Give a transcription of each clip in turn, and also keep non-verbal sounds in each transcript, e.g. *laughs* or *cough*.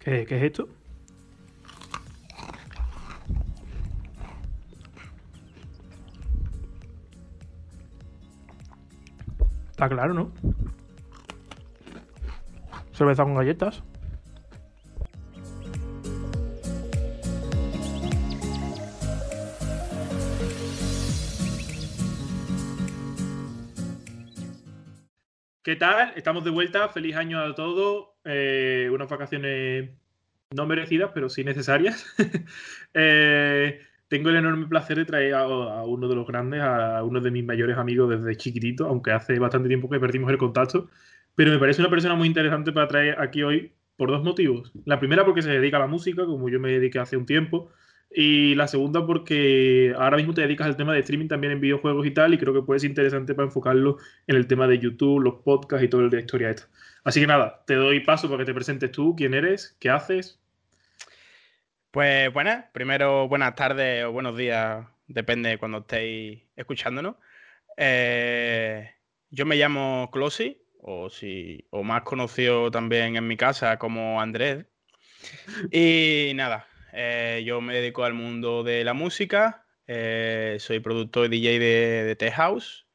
¿Qué, qué es esto? Está claro, ¿no? Cerveza con galletas. ¿Qué tal? Estamos de vuelta. Feliz año a todos. Eh, unas vacaciones no merecidas, pero sí necesarias. *laughs* Eh, tengo el enorme placer de traer a, a, uno de los grandes, a uno de mis mayores amigos desde chiquitito, aunque hace bastante tiempo que perdimos el contacto. Pero me parece una persona muy interesante para traer aquí hoy por dos motivos. La primera porque se dedica a la música, como yo me dediqué hace un tiempo. Y la segunda porque ahora mismo te dedicas al tema de streaming también en videojuegos y tal, y creo que puede ser interesante para enfocarlo en el tema de YouTube, los podcasts y todo el de la historia esta. Así que nada, te doy paso para que te presentes tú, quién eres, qué haces. Pues buenas, primero buenas tardes o buenos días, depende de cuando estéis escuchándonos. Eh, yo me llamo Closi, o, si, o más conocido también en mi casa como Andrés. *laughs* Y nada, eh, yo me dedico al mundo de la música, eh, soy productor y DJ de, de Tech House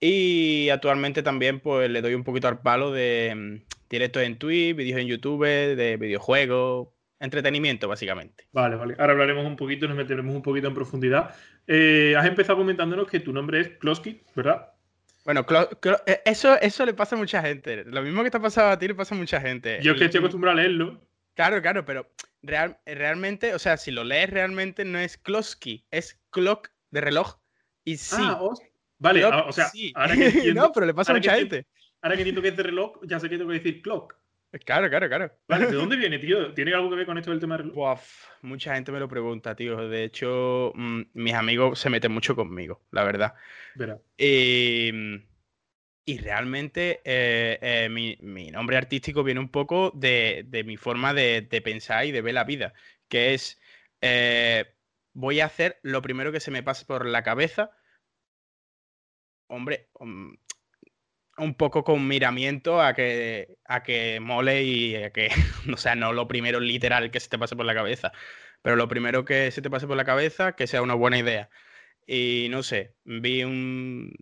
y actualmente también pues le doy un poquito al palo de mm, directos en Twitch, vídeos en YouTube, de videojuegos, entretenimiento básicamente. Vale, vale. Ahora hablaremos un poquito, nos meteremos un poquito en profundidad. Eh, has empezado comentándonos que tu nombre es Klosky, ¿verdad? Bueno, eh, eso, eso le pasa a mucha gente. Lo mismo que te ha pasado a ti le pasa a mucha gente. Yo es que estoy acostumbrado a leerlo. Claro, claro, pero real, realmente, o sea, si lo lees realmente no es Klosky, es clock de reloj y sí. Ah, vale, ah, o sea, ahora que *laughs* entiendo, no, pero le pasa a mucha gente. Ahora que entiendo que es de reloj, ya sé que tengo que decir clock. Claro, claro, claro. Vale, ¿de dónde *laughs* viene, tío? ¿Tiene algo que ver con esto del tema del reloj? mucha gente me lo pregunta, tío. De hecho, mm, mis amigos se meten mucho conmigo, la verdad. Verá. Y, y realmente eh, eh, mi, nombre artístico viene un poco de, mi forma de, pensar y de ver la vida, que es, eh, voy a hacer lo primero que se me pase por la cabeza. Hombre, um, un poco con miramiento a que, a que mole y a que, *laughs* o sea, no lo primero literal que se te pase por la cabeza, pero lo primero que se te pase por la cabeza, que sea una buena idea. Y no sé, vi un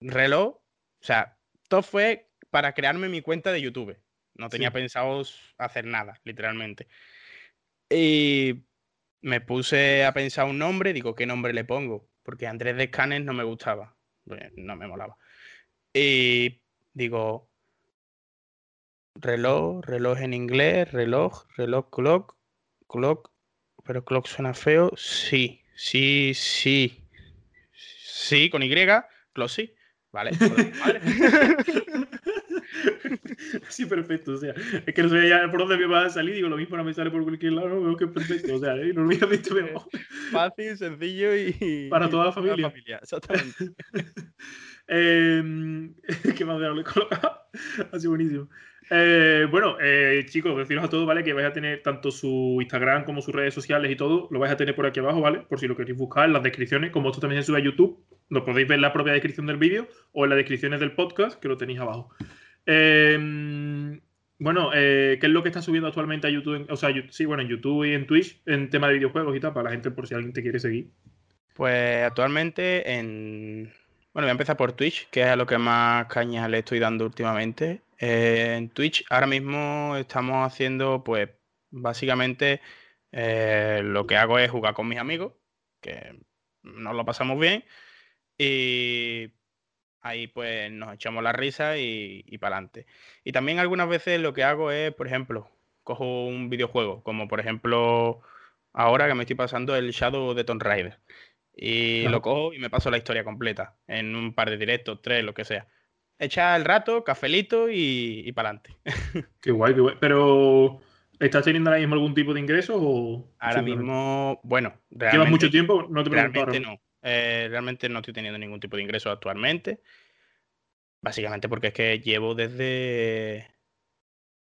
reloj, o sea, todo fue para crearme mi cuenta de YouTube. No tenía sí. pensado hacer nada, literalmente. Y me puse a pensar un nombre, digo, ¿qué nombre le pongo? Porque Andrés de Scanes no me gustaba, no me molaba. Y digo, reloj, reloj en inglés, reloj, reloj, clock, clock, pero clock suena feo. Sí, sí, sí. Sí, con Y, clock sí. Vale. vale. *laughs* sí, perfecto. O sea, es que no sé ya por dónde me va a salir. Digo, lo mismo no me sale por cualquier lado. No veo que es perfecto. O sea, ¿eh? no olvides visto mejor. *laughs* Fácil, sencillo y. Para toda la familia. Toda la familia exactamente. *laughs* eh, ¿Qué más de haberle colocado? Ha sido buenísimo. Eh, bueno, eh, chicos, deciros a todos, ¿vale? Que vais a tener tanto su Instagram como sus redes sociales y todo, lo vais a tener por aquí abajo, ¿vale? Por si lo queréis buscar en las descripciones, como esto también se sube a YouTube, lo podéis ver en la propia descripción del vídeo o en las descripciones del podcast, que lo tenéis abajo. Eh, bueno, eh, ¿qué es lo que está subiendo actualmente a YouTube? O sea, sí, bueno, en YouTube y en Twitch, en tema de videojuegos y tal, para la gente, por si alguien te quiere seguir. Pues actualmente en. Bueno, voy a empezar por Twitch, que es a lo que más cañas le estoy dando últimamente. Eh, en Twitch ahora mismo estamos haciendo, pues, básicamente eh, lo que hago es jugar con mis amigos, que nos lo pasamos bien, y ahí pues nos echamos la risa y, y para adelante. Y también algunas veces lo que hago es, por ejemplo, cojo un videojuego, como por ejemplo ahora que me estoy pasando el Shadow de Tomb Raider. Y lo cojo y me paso la historia completa en un par de directos, tres, lo que sea. Echa el rato, cafelito y, y para adelante. *laughs* Qué guay, qué guay. Pero, ¿estás teniendo ahora mismo algún tipo de ingresos o...? Ahora mismo, bueno, ¿Llevas realmente, mucho tiempo? No te pregunto realmente no. Eh, realmente no estoy teniendo ningún tipo de ingreso actualmente. Básicamente porque es que llevo desde.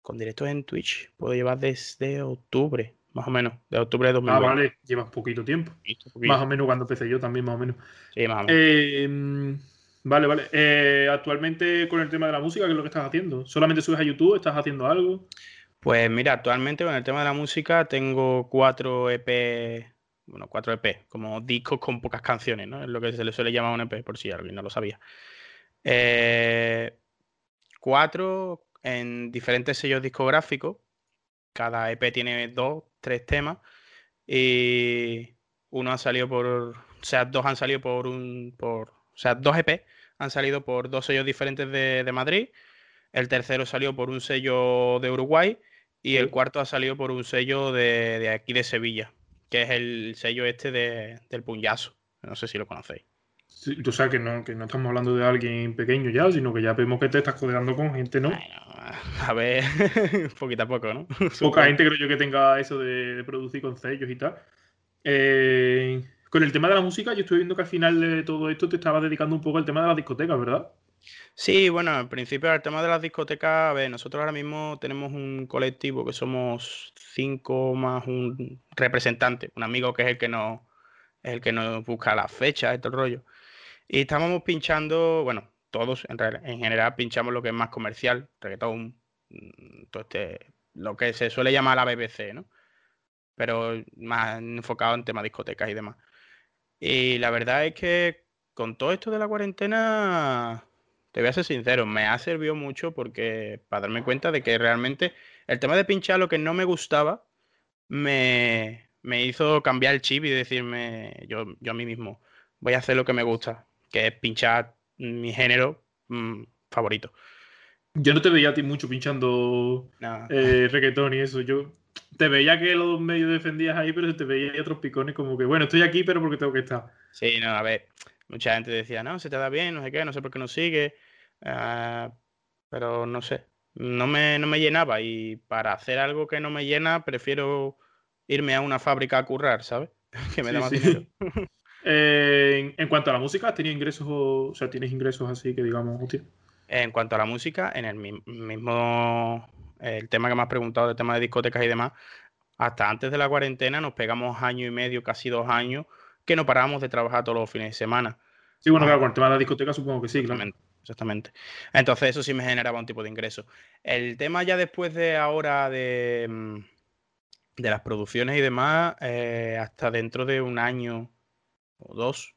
Con directos en Twitch. Puedo llevar desde octubre, más o menos. De octubre de Ah, 2020. vale, llevas poquito tiempo. Poquito, poquito. Más o menos cuando empecé yo también, más o menos. Sí, más o menos. Eh, mm, vale, vale. Eh, actualmente con el tema de la música, ¿qué es lo que estás haciendo? ¿Solamente subes a YouTube? ¿Estás haciendo algo? Pues mira, actualmente con el tema de la música tengo cuatro EP, bueno, cuatro EP, como discos con pocas canciones, ¿no? Es lo que se le suele llamar un EP, por si alguien no lo sabía. Eh, cuatro en diferentes sellos discográficos. Cada EP tiene dos, tres temas. Y uno ha salido por. O sea, dos han salido por un. Por, o sea, dos EP han salido por dos sellos diferentes de, Madrid. El tercero salió por un sello de Uruguay. Y el cuarto ha salido por un sello de, aquí de Sevilla, que es el sello este del Puñazo. No sé si lo conocéis. tú sabes que no, que no estamos hablando de alguien pequeño ya, sino que ya vemos que te estás codeando con gente, ¿no? *laughs* a ver, *laughs* poquito a poco, ¿no? Poca gente creo yo que tenga eso de, producir con sellos y tal. Eh, con el tema de la música, yo estoy viendo que al final de todo esto te estabas dedicando un poco al tema de las discotecas, ¿verdad? Sí, bueno, en principio al tema de las discotecas, a ver, nosotros ahora mismo tenemos un colectivo que somos cinco más un representante, un amigo que es el que nos, el que nos busca las fechas el rollo. Y estábamos pinchando, bueno, todos en, general pinchamos lo que es más comercial, reggaetón, mm, todo este, lo que se suele llamar la BBC, ¿no? Pero más enfocado en temas discotecas y demás. Y la verdad es que con todo esto de la cuarentena, te voy a ser sincero, me ha servido mucho porque para darme cuenta de que realmente el tema de pinchar lo que no me gustaba me, hizo cambiar el chip y decirme yo, yo a mí mismo, voy a hacer lo que me gusta, que es pinchar mi género mm, favorito. Yo no te veía a ti mucho pinchando eh, reggaetón y eso. Yo te veía que los medios defendías ahí, pero te veía otros picones como que, bueno, estoy aquí, pero porque tengo que estar. Sí, no, a ver, mucha gente decía, no, se te da bien, no sé qué, no sé por qué no sigue. Ah, pero no sé, no me, no me llenaba y para hacer algo que no me llena, prefiero irme a una fábrica a currar, ¿sabes? *laughs* que me da más dinero. *laughs* Eh, en, cuanto a la música, ¿has tenido ingresos, o sea, tienes ingresos así que digamos útil? En cuanto a la música, en el mismo, el tema que me has preguntado, el tema de discotecas y demás, hasta antes de la cuarentena nos pegamos año y medio, casi dos años, que no parábamos de trabajar todos los fines de semana. Sí, bueno, claro, con el tema de la discoteca supongo que sí, claro. Exactamente. Entonces eso sí me generaba un tipo de ingreso. El tema ya después de ahora de, mm, de las producciones y demás, eh, hasta dentro de un año, o dos,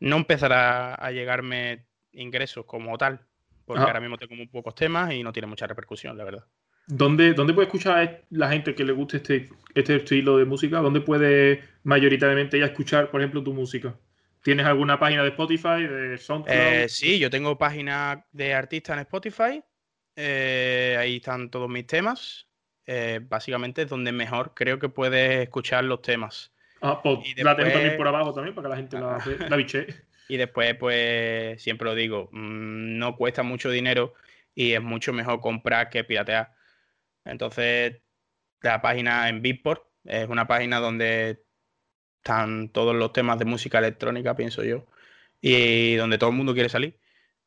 no empezará a llegarme ingresos como tal, porque ahora mismo tengo muy pocos temas y no tiene mucha repercusión, la verdad. ¿Dónde, ¿Dónde, puede escuchar la gente que le guste este, este estilo de música? ¿Dónde puede mayoritariamente ya escuchar, por ejemplo, tu música? ¿Tienes alguna página de Spotify, de SoundCloud? Eh, sí, yo tengo página de artista en Spotify. Eh, ahí están todos mis temas. Eh, básicamente es donde mejor creo que puedes escuchar los temas. Ah, pues la tengo también por abajo también para que la gente la, la biche. *laughs* Y después, pues, siempre lo digo, mm, no cuesta mucho dinero y es mucho mejor comprar que piratear. Entonces, la página en Beatport es una página donde están todos los temas de música electrónica, pienso yo, y donde todo el mundo quiere salir.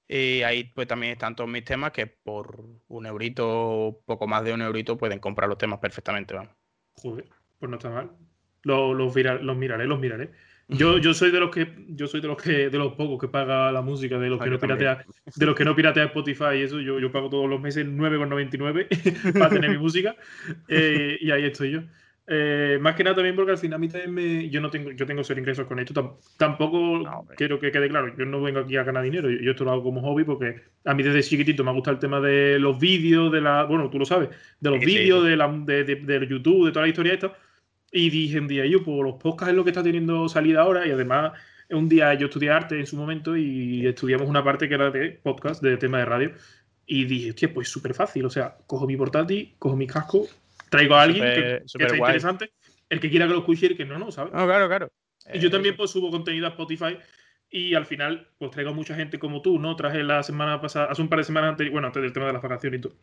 Y ahí pues también están todos mis temas que por un eurito, poco más de un eurito, pueden comprar los temas perfectamente, vamos. Joder, pues no está mal. Los, los, los miraré, los miraré. Yo, yo soy de los que yo soy de los que de los pocos que paga la música, de los que no piratea, de los que no piratea Spotify y eso, yo, yo pago todos los meses 9,99 *laughs* para tener mi música eh, y ahí estoy yo. Eh, más que nada también porque al final a mí también me, yo no tengo yo tengo ser ingresos con esto tampoco quiero que quede claro yo no vengo aquí a ganar dinero yo, esto lo hago como hobby porque a mí desde chiquitito me ha gustado el tema de los vídeos de la bueno tú lo sabes de los vídeos de, la, de, de, YouTube de toda la historia esta y dije un día yo pues los podcasts es lo que está teniendo salida ahora y además un día yo estudié arte en su momento y estudiamos una parte que era de podcast de tema de radio y dije hostia pues súper fácil o sea cojo mi portátil cojo mi casco traigo a alguien que, sea interesante, el que quiera que lo escuche y el que no, no, ¿sabes? No, claro, claro. Y yo eh, también pues subo contenido a Spotify y al final pues traigo a mucha gente como tú, ¿no? Traje la semana pasada, hace un par de semanas anteriores, bueno, antes del tema de las vacaciones y todo.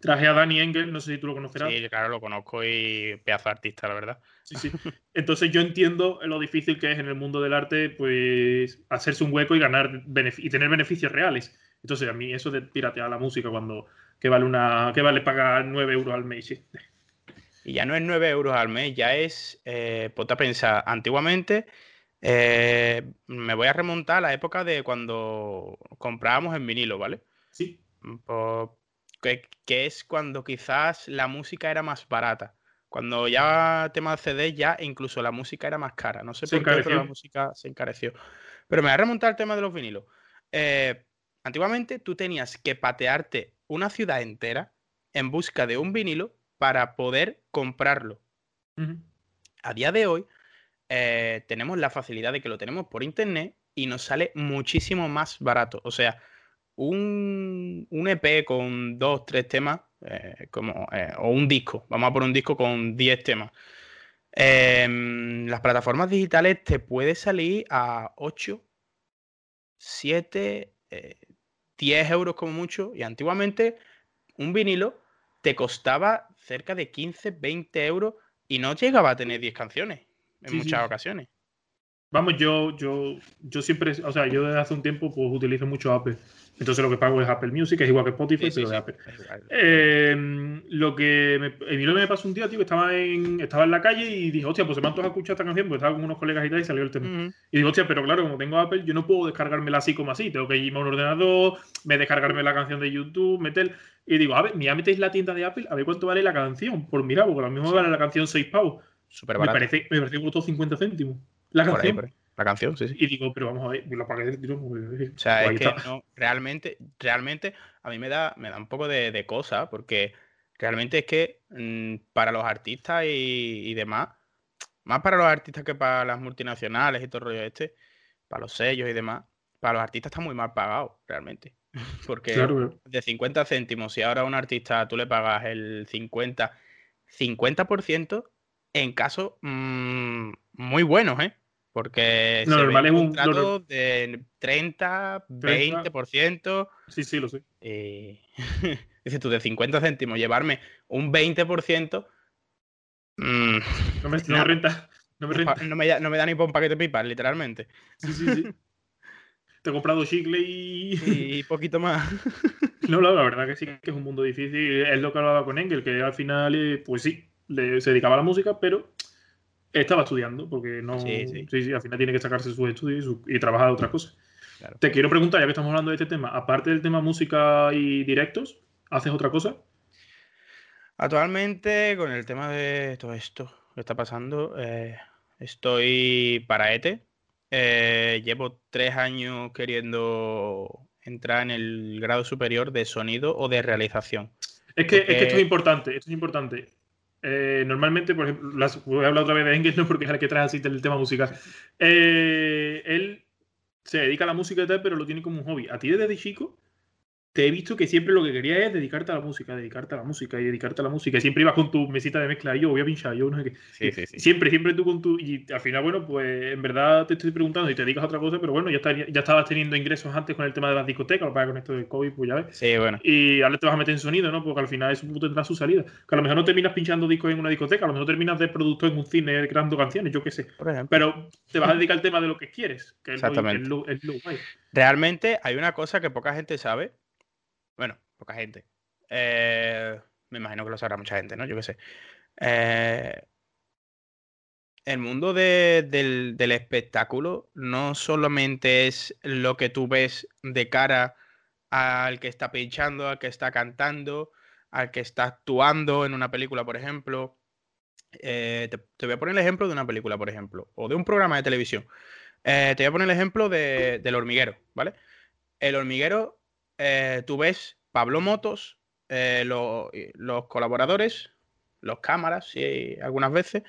Traje a Dani Engel, no sé si tú lo conocerás. Sí, claro, lo conozco y pedazo de artista, la verdad. Sí, sí. Entonces yo entiendo lo difícil que es en el mundo del arte, pues hacerse un hueco y ganar y tener beneficios reales. Entonces a mí eso de piratear la música cuando que vale una que vale pagar 9 euros al mes. Y ya no es 9 euros al mes, ya es, eh, ponte a pensar, antiguamente eh, me voy a remontar a la época de cuando comprábamos en vinilo, ¿vale? Sí. Pues, que, es cuando quizás la música era más barata. Cuando ya tema de CD, ya incluso la música era más cara. No sé por qué, pero la música se encareció. Pero me voy a remontar al tema de los vinilos. Eh, antiguamente tú tenías que patearte una ciudad entera en busca de un vinilo para poder comprarlo. A día de hoy eh, tenemos la facilidad de que lo tenemos por internet y nos sale muchísimo más barato. O sea, un, EP con dos, tres temas, eh, como, eh, o un disco, vamos a por un disco con 10 temas. Em, las plataformas digitales te puede salir a 8, 7, 10 euros como mucho. Y antiguamente un vinilo te costaba cerca de 15, 20 euros y no llegaba a tener 10 canciones en muchas ocasiones. Vamos, yo, yo, yo siempre, o sea, yo desde hace un tiempo pues utilizo mucho Apple. Entonces lo que pago es Apple Music, es igual que Spotify, pero de Apple. Em, lo que me, lo me pasó un día, tío, que estaba en, estaba en la calle y dije, hostia, pues se me han escuchar esta canción, pues estaba con unos colegas y tal, y salió el tema. Y digo, hostia, pero claro, como tengo Apple, yo no puedo descargármela así como así. Tengo que irme a un ordenador, me descargarme la canción de YouTube, meter. Y digo, a ver, mira, metéis la tienda de Apple, a ver cuánto vale la canción. Por mirar, porque lo mismo vale la canción 6 pavos. Súper barato. Me parece, me parece que costó 50 céntimos. La canción. La canción, sí, sí. Y digo, pero vamos a ver, la pagué de tiro. O sea, es que no, realmente, realmente a mí me da, me da un poco de, de cosa, porque realmente es que mm, para los artistas y, demás, más para los artistas que para las multinacionales y todo el rollo este, para los sellos y demás, para los artistas está muy mal pagado, realmente. *laughs* Porque de 50 céntimos, y ahora a un artista tú le pagas el 50, 50% en casos mm, muy buenos, ¿eh? Porque no, normal es un contrato de 30, 20%. Sí, sí, lo sé. Eh, *laughs* dices tú, de 50 céntimos, llevarme un 20%. Mmm, *laughs* no, me, no, renta. No me, renta. No, me, no me, da ni por un paquete de pipas, literalmente. Sí, sí, sí. *laughs* Te he comprado chicle y. Y poquito más. no, la verdad que sí que es un mundo difícil. Es lo que hablaba con Engel, que al final, eh, pues sí, se dedicaba a la música, pero estaba estudiando, porque no. Sí, sí. al final tiene que sacarse sus estudios y, trabajar de otras cosas. Te quiero preguntar, ya que estamos hablando de este tema, aparte del tema música y directos, ¿haces otra cosa? Actualmente, con el tema de todo esto que está pasando, eh, estoy para ETE. Eh, llevo tres años queriendo entrar en el grado superior de sonido o de realización. Es que, es que esto es importante, esto es importante. Eh, normalmente, por ejemplo, voy a hablar otra vez de Engels, *laughs* no porque es el que trae así el tema musical. Eh, él se dedica a la música y tal, pero lo tiene como un hobby. A ti desde chico te he visto que siempre lo que querías es dedicarte a la música, dedicarte a la música y dedicarte a la música. Y siempre ibas con tu mesita de mezcla y yo voy a pinchar, yo no sé qué. Siempre, siempre tú con tu. Y al final, bueno, pues en verdad te estoy preguntando y te dedicas a otra cosa, pero bueno, ya, ya estabas teniendo ingresos antes con el tema de las discotecas, que con esto del COVID, pues ya ves. Sí, bueno. Y ahora te vas a meter en sonido, ¿no? Porque al final eso tendrá su salida. Que a lo mejor no terminas pinchando discos en una discoteca, a lo mejor terminas de productor en un cine creando canciones, yo qué sé. Por ejemplo. Pero te vas a dedicar al tema de lo que quieres, que es lo, Realmente hay una cosa que poca gente sabe. Bueno, poca gente. Eh, me imagino que lo sabrá mucha gente, ¿no? Yo qué sé. Eh, el mundo del, espectáculo no solamente es lo que tú ves de cara al que está pinchando, al que está cantando, al que está actuando en una película, por ejemplo. Eh, te, voy a poner el ejemplo de una película, por ejemplo, o de un programa de televisión. te voy a poner el ejemplo del hormiguero, ¿vale? El hormiguero, tú ves Pablo Motos, eh, los colaboradores, los cámaras, sí, algunas veces,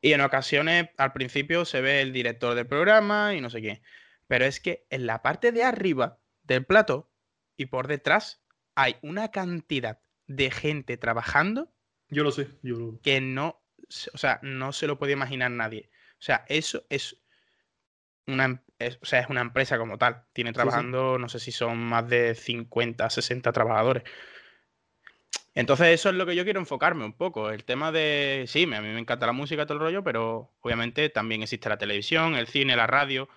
y en ocasiones al principio se ve el director del programa y no sé qué. Pero es que en la parte de arriba del plato y por detrás hay una cantidad de gente trabajando. Yo lo sé, yo Que no, o sea, no se lo puede imaginar nadie. O sea, eso es una, o sea, es una empresa como tal. Tiene trabajando, no sé si son más de 50, 60 trabajadores. Entonces eso es lo que yo quiero enfocarme un poco. El tema de, sí, a mí me encanta la música todo el rollo, pero obviamente también existe la televisión, el cine, la radio,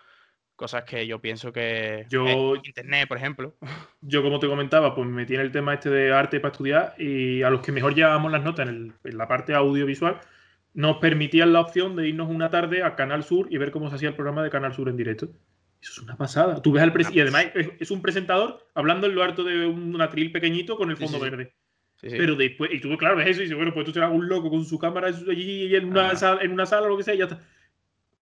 cosas que yo pienso que... Yo, Internet, por ejemplo. *laughs* Yo, como te comentaba, pues me metí en el tema este de arte para estudiar y a los que mejor llevamos las notas en, en la parte audiovisual, nos permitían la opción de irnos una tarde a Canal Sur y ver cómo se hacía el programa de Canal Sur en directo. Eso es una pasada. Tú ves al y además es, un presentador hablando en lo harto de un atril pequeñito con el fondo verde. Pero después, y tú, claro, ves eso y dices, bueno, pues tú serás un loco con su cámara allí en una, sala, en una sala o lo que sea y ya está.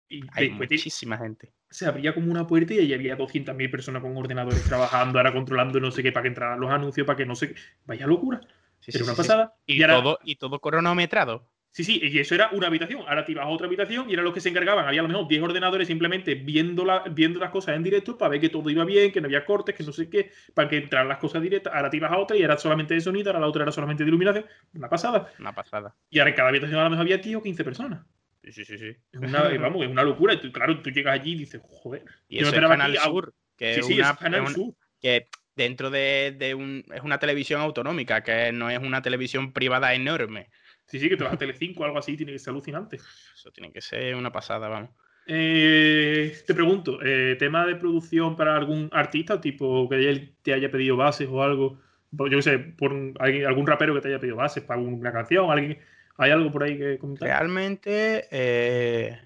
Y Hay muchísima gente. Se abría como una puerta y allí había 200.000 personas con ordenadores trabajando, ahora controlando no sé qué, para que entraran los anuncios, para que no sé qué. Vaya locura. Era una pasada. Y, todo, y todo cronometrado. Sí, sí, y eso era una habitación. Ahora te ibas a otra habitación y eran los que se encargaban. Había a lo mejor 10 ordenadores simplemente viendo, viendo las cosas en directo para ver que todo iba bien, que no había cortes, que no sé qué, para que entraran las cosas directas. Ahora te ibas a otra y era solamente de sonido, ahora la otra era solamente de iluminación. Una pasada. Una pasada. Y ahora en cada habitación a lo mejor había 10 o 15 personas. Sí, sí, sí. sí. Es una, vamos, es una locura. Y claro, tú llegas allí y dices, joder. Y eso es Canal Sur. Que sí, sí, es Canal Sur. Que dentro de, de un. Es una televisión autonómica, que no es una televisión privada enorme. Sí, sí, que te vas a Telecinco o algo así, tiene que ser alucinante. Eso tiene que ser una pasada, vamos. Eh, te pregunto, eh, tema de producción para algún artista, tipo que él te haya pedido bases o algo, yo qué sé, por algún rapero que te haya pedido bases para una canción, alguien, ¿hay algo por ahí que comentar? Realmente eh,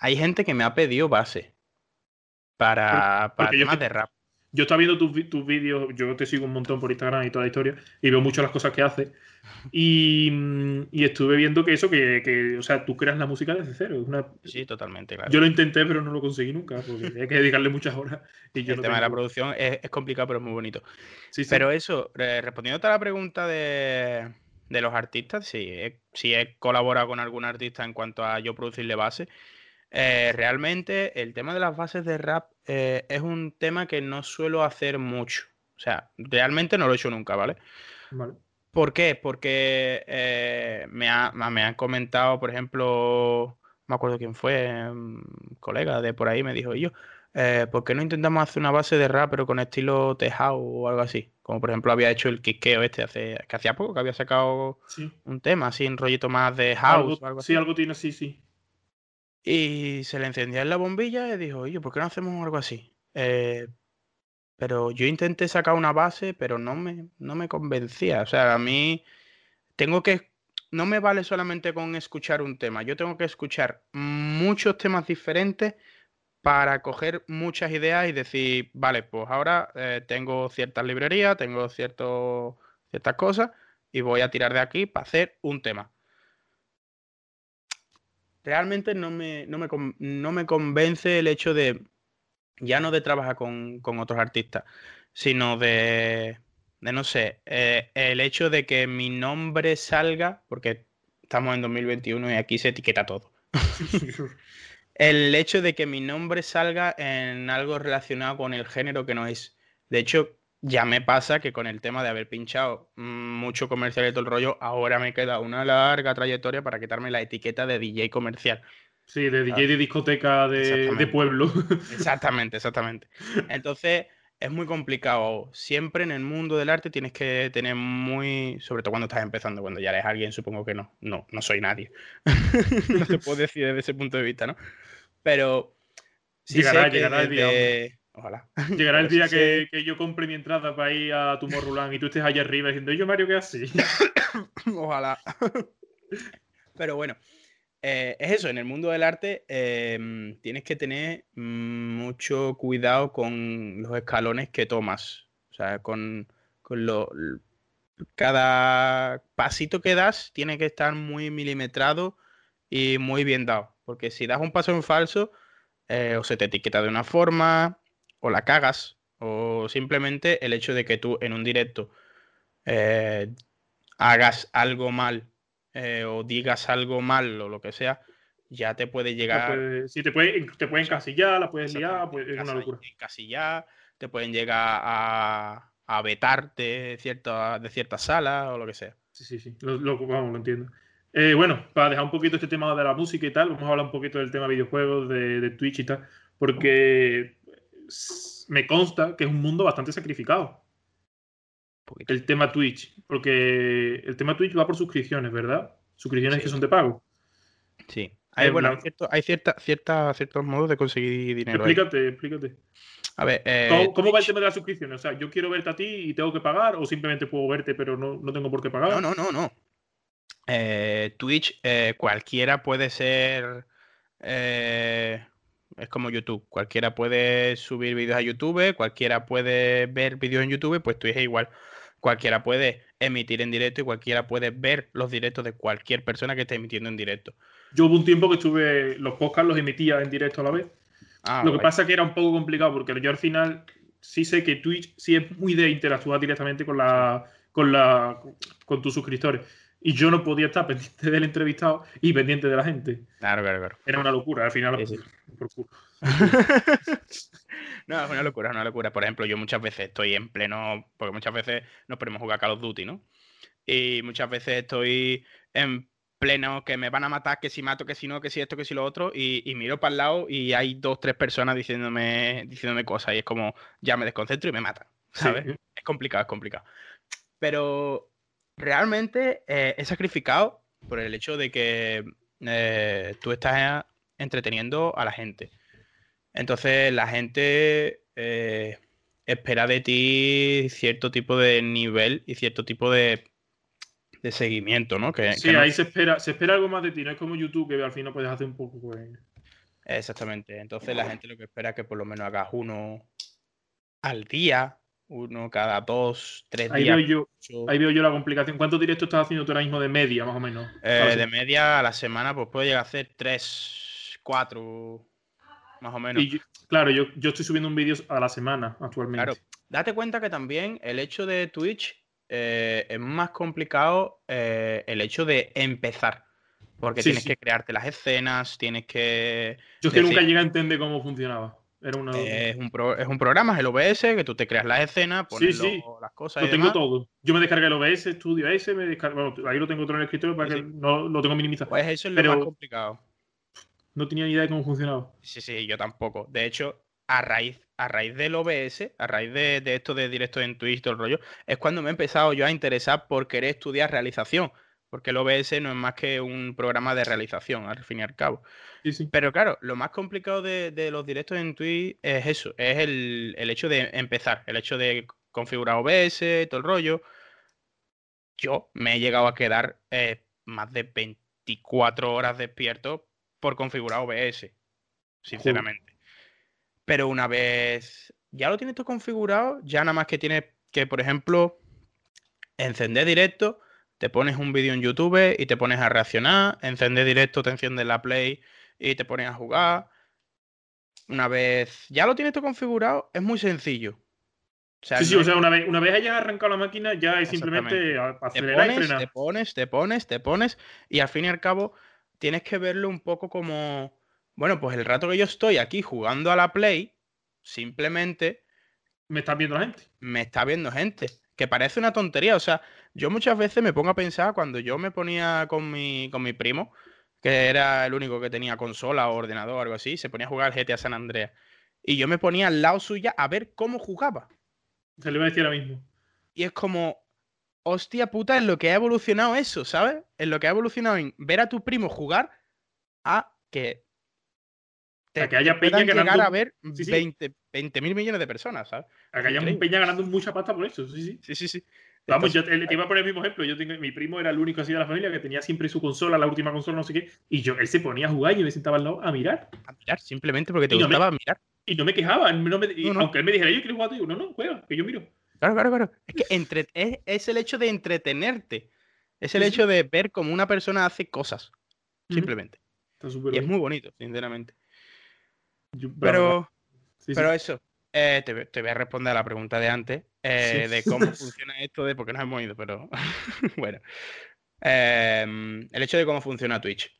hay gente que me ha pedido bases para, para temas de rap yo estaba viendo tus, tus vídeos, yo te sigo un montón por Instagram y toda la historia, y veo mucho las cosas que haces. *laughs* Y, estuve viendo que eso, que, o sea, tú creas la música desde cero. Sí, totalmente, claro. Yo lo intenté, pero no lo conseguí nunca, porque *laughs* hay que dedicarle muchas horas. Y yo El tema de la producción es, complicado, pero es muy bonito. Sí, Pero eso, respondiendo a la pregunta de, los artistas, sí, si he colaborado con algún artista en cuanto a yo producirle base. Eh, realmente el tema de las bases de rap eh, es un tema que no suelo hacer mucho. O sea, realmente no lo he hecho nunca, ¿vale? Vale. ¿Por qué? Porque eh, me, me han comentado, por ejemplo, me acuerdo quién fue, un mm, colega de por ahí, me dijo, yo, ¿por qué no intentamos hacer una base de rap pero con estilo tejado o algo así? Como por ejemplo había hecho el Kikeo este hace, que hacía poco, que había sacado un tema así, un rollito más de house o algo así. Sí, algo tiene, sí, sí. Y se le encendía en la bombilla y dijo, oye, ¿por qué no hacemos algo así? Eh, pero yo intenté sacar una base, pero no me, no me convencía. O sea, a mí tengo que... No me vale solamente con escuchar un tema, yo tengo que escuchar muchos temas diferentes para coger muchas ideas y decir, vale, pues ahora eh, tengo ciertas librerías, tengo cierto, ciertas cosas y voy a tirar de aquí para hacer un tema realmente no me, no me, convence el hecho de, ya no de trabajar con, otros artistas, sino de, de no sé, eh, el hecho de que mi nombre salga, porque estamos en 2021 y aquí se etiqueta todo. *laughs* el hecho de que mi nombre salga en algo relacionado con el género que no es. De hecho, ya me pasa que con el tema de haber pinchado mucho comercial y todo el rollo, ahora me queda una larga trayectoria para quitarme la etiqueta de DJ comercial. Sí, de DJ de discoteca de, pueblo. *laughs* Exactamente, exactamente. Entonces, es muy complicado. Siempre en el mundo del arte tienes que tener muy. Sobre todo cuando estás empezando, cuando ya eres alguien, supongo que no. No, no soy nadie. *laughs* no te puedo decir desde ese punto de vista, ¿no? Pero. Sí llegará, llegará el día. Ojalá. Llegará el día que, yo compre mi entrada para ir a Tomorrowland y tú estés allá arriba diciendo, yo Mario, ¿qué así? *coughs* Ojalá. *laughs* Pero bueno, eh, es eso, en el mundo del arte em, tienes que tener mucho cuidado con los escalones que tomas. O sea, con, lo, cada pasito que das tiene que estar muy milimetrado y muy bien dado. Porque si das un paso en falso, eh, o se te etiqueta de una forma, o la cagas, o simplemente el hecho de que tú en un directo eh, hagas algo mal eh, o digas algo mal o lo que sea, ya te puede llegar. sí, te puede, te pueden encasillar, la puedes liar, pues, es una locura. Encasillar, te pueden llegar a, a vetar de cierta, de ciertas salas o lo que sea. Sí, sí, sí, lo, vamos, lo entiendo. Eh, bueno, para dejar un poquito este tema de la música y tal, vamos a hablar un poquito del tema videojuegos, de, de Twitch y tal, porque me consta que es un mundo bastante sacrificado. El tema Twitch, porque el tema Twitch va por suscripciones, ¿verdad? Suscripciones que son de pago. Sí. Hay, bueno, hay, cierta, cierta, ciertos modos de conseguir dinero. Explícate, explícate. A ver, ¿Cómo, va el eh, tema de las suscripciones? O sea, ¿yo quiero verte a ti y tengo que pagar o simplemente puedo verte pero no, no tengo por qué pagar? No, no, no, no. Eh, Twitch, eh, cualquiera puede ser Es como YouTube. Cualquiera puede subir vídeos a YouTube, cualquiera puede ver vídeos en YouTube, pues Twitch es igual. Cualquiera puede emitir en directo y cualquiera puede ver los directos de cualquier persona que esté emitiendo en directo. Yo hubo un tiempo que estuve, los podcasts los emitía en directo a la vez. Ah, Lo que pasa es que era un poco complicado porque yo al final sí sé que Twitch sí es muy de interactuar directamente con la con la con tus suscriptores y yo no podía estar pendiente del entrevistado y pendiente de la gente. Claro, claro, claro. Era una locura, al final. *laughs* no, es una locura, es una locura. Por ejemplo, yo muchas veces estoy en pleno, porque muchas veces nos ponemos a jugar Call of Duty, ¿no? Y muchas veces estoy en pleno que me van a matar, que si mato, que si no, que si esto, que si lo otro, y, miro para el lado y hay dos, tres personas diciéndome, diciéndome cosas y es como, ya me desconcentro y me matan, ¿sabes? Es complicado, es complicado. Pero realmente eh, he sacrificado por el hecho de que eh, tú estás entreteniendo a la gente. Entonces la gente eh, espera de ti cierto tipo de nivel y cierto tipo de, seguimiento, ¿no? Que, sí, ahí se espera, se espera algo más de ti, no es como YouTube que al fin no puedes hacer un poco. Pues... Exactamente. Entonces la gente lo que espera es que por lo menos hagas uno al día uno cada dos, tres ahí días. Veo yo, ahí veo yo la complicación. ¿Cuántos directos estás haciendo tú ahora mismo de media, más o menos? Eh, de media a la semana, pues puedo llegar a hacer tres, cuatro, más o menos. claro, yo, yo estoy subiendo un vídeo a la semana actualmente. Claro, date cuenta que también el hecho de Twitch eh, es más complicado eh, el hecho de empezar. Porque tienes que crearte las escenas, tienes que. Yo es que nunca llegué a entender cómo funcionaba es, un es un programa, es el OBS, que tú te creas las escenas, pones las cosas. Lo tengo todo. Yo me descargué el OBS, Studio S, me descargué, ahí lo tengo todo en el escritorio para que no lo tengo minimizado. Pues eso es lo más complicado. No tenía ni idea de cómo funcionaba. Sí, sí, yo tampoco. De hecho, a raíz, a raíz del OBS, a raíz de, de esto de directo en Twitch, todo el rollo, es cuando me he empezado yo a interesar por querer estudiar realización porque el OBS no es más que un programa de realización, al fin y al cabo. Pero claro, lo más complicado de, los directos en Twitch es eso, es el, hecho de empezar, el hecho de configurar OBS, todo el rollo. Yo me he llegado a quedar eh, más de 24 horas despierto por configurar OBS, sinceramente. Pero una vez ya lo tienes todo configurado, ya nada más que tienes que, por ejemplo, encender directo te pones un vídeo en YouTube y te pones a reaccionar, encender directo, te enciendes la Play y te pones a jugar. Una vez ya lo tienes todo configurado, es muy sencillo. sí, sí, o sea, una vez, una vez hayas arrancado la máquina, ya es simplemente acelerar te pones, y Te pones, te pones, te pones, y al fin y al cabo tienes que verlo un poco como, bueno, pues el rato que yo estoy aquí jugando a la Play, simplemente... Me está viendo gente. Me está viendo gente. Que parece una tontería, o sea, yo muchas veces me pongo a pensar cuando yo me ponía con mi, con mi primo, que era el único que tenía consola o ordenador o algo así, se ponía a jugar GTA San Andreas. Y yo me ponía al lado suya a ver cómo jugaba. Se le iba a decir ahora mismo. Y es como, hostia puta, en lo que ha evolucionado eso, ¿sabes? En lo que ha evolucionado en ver a tu primo jugar a que te, que haya peña llegar a ver 20 mil millones de personas, ¿sabes? A que haya peña ganando mucha pasta por eso, sí, sí. Sí, sí, sí. Vamos, yo te, iba a poner el mismo ejemplo. Yo tengo, mi primo era el único así de la familia que tenía siempre su consola, la última consola, no sé qué. Y yo, él se ponía a jugar y yo me sentaba al lado a mirar. A mirar, simplemente porque te gustaba mirar. Y no me quejaba. Aunque él me dijera, yo quiero jugar, digo, no, no, juega, que yo miro. Claro, claro, claro. Es que entre, es, el hecho de entretenerte. Es el hecho de ver cómo una persona hace cosas. Simplemente. y es muy bonito, sinceramente. pero, pero eso, eh, te, voy a responder a la pregunta de antes, eh, de cómo funciona esto, de por qué nos hemos ido, pero *laughs* bueno. Em, el hecho de cómo funciona Twitch.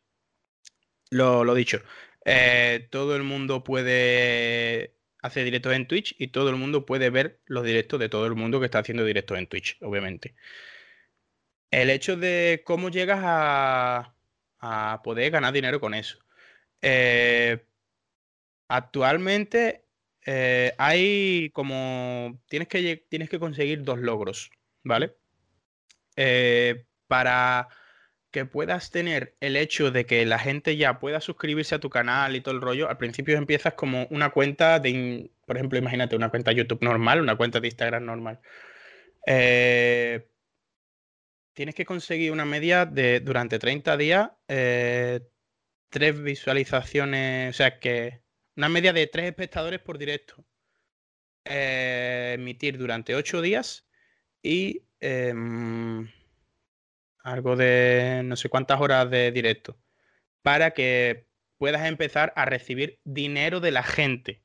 Lo, lo dicho, eh, todo el mundo puede hacer directos en Twitch y todo el mundo puede ver los directos de todo el mundo que está haciendo directos en Twitch, obviamente. El hecho de cómo llegas a, a poder ganar dinero con eso. actualmente eh, hay como. Tienes que, tienes que conseguir dos logros, ¿vale? Eh, para que puedas tener el hecho de que la gente ya pueda suscribirse a tu canal y todo el rollo, al principio empiezas como una cuenta de, por ejemplo, imagínate una cuenta YouTube normal, una cuenta de Instagram normal. Eh, tienes que conseguir una media de durante 30 días, tres visualizaciones, o sea que una media de tres espectadores por directo. Eh, emitir durante ocho días y em, algo de no sé cuántas horas de directo para que puedas empezar a recibir dinero de la gente.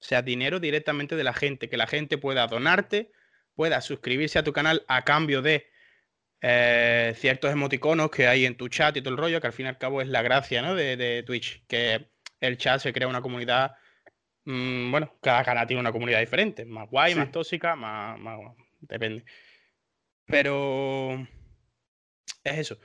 O sea, dinero directamente de la gente, que la gente pueda donarte, pueda suscribirse a tu canal a cambio de eh, ciertos emoticonos que hay en tu chat y todo el rollo, que al fin y al cabo es la gracia ¿no? de, Twitch, que el chat se crea una comunidad, mm, bueno, cada canal tiene una comunidad diferente, más guay, más tóxica, más, más, depende. Pero es eso.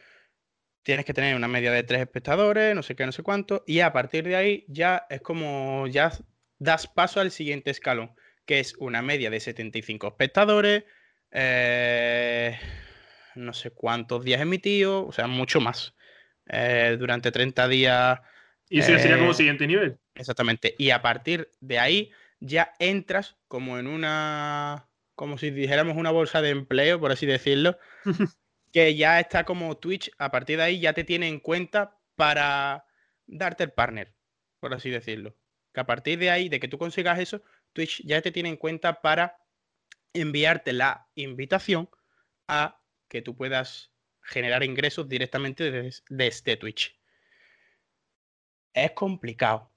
Tienes que tener una media de tres espectadores, no sé qué, no sé cuánto, y a partir de ahí ya es como ya das paso al siguiente escalón, que es una media de 75 espectadores, eh, no sé cuántos días emitidos, o sea, mucho más. Eh, durante 30 días. Y eso sería como eh, siguiente nivel. Exactamente. Y a partir de ahí ya entras como en una. como si dijéramos una bolsa de empleo, por así decirlo. *laughs* que ya está como Twitch, a partir de ahí ya te tiene en cuenta para darte el partner, por así decirlo. Que a partir de ahí, de que tú consigas eso, Twitch ya te tiene en cuenta para enviarte la invitación a que tú puedas generar ingresos directamente desde, Twitch. Es complicado,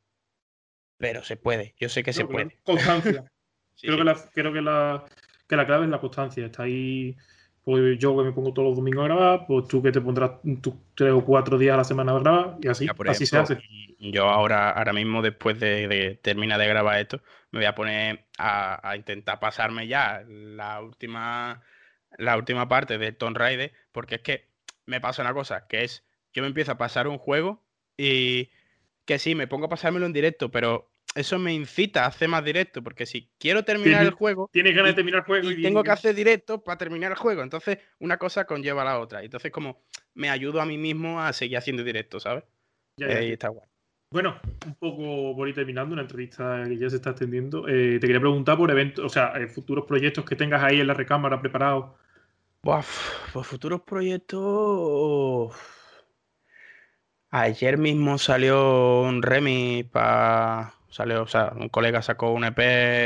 pero se puede. Yo sé que se puede. Constancia. *laughs* creo, Que, la, creo que, la, que la clave es la constancia. Está ahí pues yo que me pongo todos los domingos a grabar, pues tú que te pondrás tres o cuatro días a la semana a grabar y así, así se hace. Yo ahora, ahora mismo, después de, terminar de grabar esto, me voy a poner a, a, intentar pasarme ya la última la última parte de Tomb Raider, porque es que me pasa una cosa, que es, yo me empiezo a pasar un juego y que sí, me pongo a pasármelo en directo, pero eso me incita a hacer más directo, porque si quiero terminar el juego... Tienes ganas de terminar el juego. Y, tengo que hacer directo para terminar el juego, entonces una cosa conlleva a la otra, entonces como me ayudo a mí mismo a seguir haciendo directo, ¿sabes? Ya, está guay. Bueno, un poco por ir terminando, una entrevista que ya se está extendiendo. Eh, te quería preguntar por eventos, o sea, eh, futuros proyectos que tengas ahí en la recámara preparados pues futuros proyectos. Ayer mismo salió un Remy para. Salió, o sea, un colega sacó un EP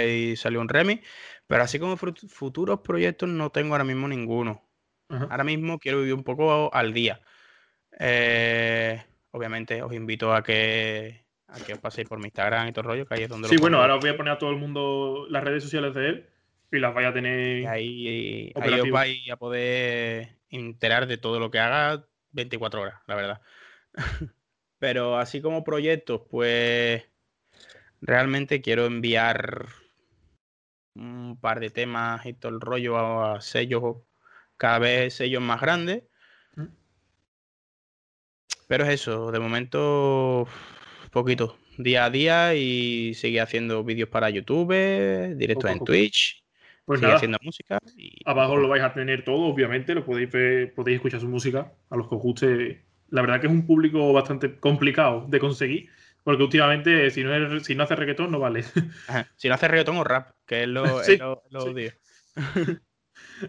y salió un Remy. Pero así como futuros proyectos no tengo ahora mismo ninguno. Ahora mismo quiero vivir un poco al día. Eh, obviamente os invito a que, a que os paséis por mi Instagram y todo el rollo, que ahí es donde Sí, bueno, ahora os voy a poner a todo el mundo las redes sociales de él y las vaya a tener. ahí, ahí os vais a poder enterar de todo lo que haga 24 horas, la verdad. *laughs* Pero así como proyectos, pues realmente quiero enviar un par de temas y todo el rollo a, sellos, cada vez sellos más grandes. Mm. Pero es eso, de momento poquito, día a día y seguir haciendo vídeos para YouTube, directos en Twitch pues nada, haciendo música. Abajo lo vais a tener todo, obviamente, lo podéis podéis escuchar su música, a los que os guste. La verdad que es un público bastante complicado de conseguir, porque últimamente si no, si no hace reggaetón no vale. *laughs* Si no hace reggaetón o rap, que es lo, *laughs* sí, odio. *laughs*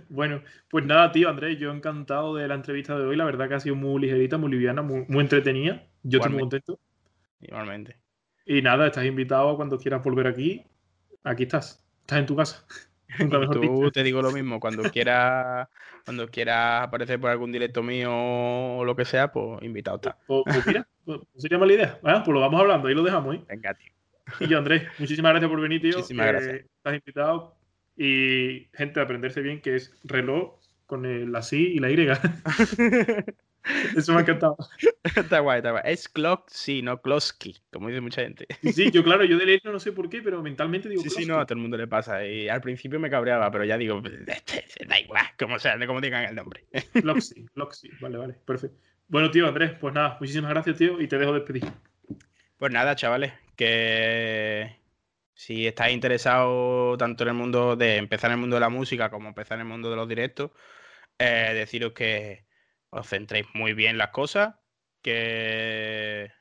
bueno, pues nada, tío, Andrés, yo encantado de la entrevista de hoy. La verdad que ha sido muy ligerita, muy liviana, muy, entretenida. Yo estoy muy contento. Igualmente. Y nada, estás invitado cuando quieras volver aquí. Aquí estás. Estás en tu casa. *laughs* Tú te digo lo mismo, cuando quieras cuando quieras aparecer por algún directo mío o lo que sea, pues invitado está. Pues, pues mira, *laughs* pues, pues sería mala idea. Bueno, pues lo vamos hablando, ahí lo dejamos. ¿eh? Venga, tío. Y yo, Andrés, muchísimas gracias por venir, tío. Muchísimas gracias. Estás invitado. Y gente, aprenderse bien que es reloj con el así y la Y. *laughs* Eso me ha encantado. *laughs* está guay, está guay. Es clock, sí, no Kloski, como dice mucha gente. Sí, yo claro, yo de leerlo no sé por qué, pero mentalmente digo Sí, sí, no, a todo el mundo le pasa. Y al principio me cabreaba, pero ya digo, da igual, como sea, como digan el nombre. *laughs* Cloxy, Cloxy, vale, vale, perfecto. Bueno, tío, Andrés, pues nada, muchísimas gracias, tío, y te dejo despedir. Pues nada, chavales, que si estáis interesados tanto en el mundo de empezar en el mundo de la música como empezar en el mundo de los directos, eh, deciros que os centréis muy bien las cosas, que,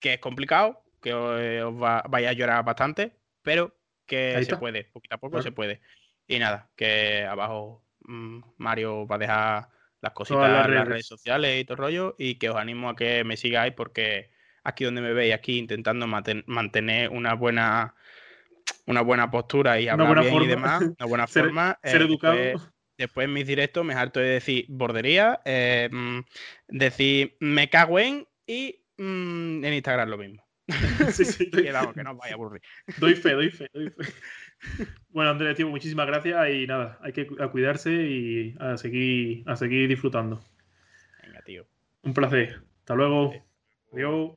que es complicado, que os, va, vais a llorar bastante, pero que se puede, poquito a poco se puede. Y nada, que abajo mm, Mario va a dejar las cositas en las redes sociales y todo el rollo, y que os animo a que me sigáis porque aquí donde me veis, aquí intentando mantener una buena una buena postura y hablar bien y demás, una buena *laughs* forma. Ser eh, educado. Después, en mis directos me harto de decir bordería, eh, mm, decir me cago en y mm, en Instagram lo mismo. *laughs* sí, sí, *laughs* que, que no vaya a aburrir. *laughs* Doy fe, doy fe, doy fe. Bueno, Andrés, tío, muchísimas gracias y nada, hay que cuidarse y a seguir, a seguir disfrutando. Venga, tío. Un placer. Hasta luego. Adiós.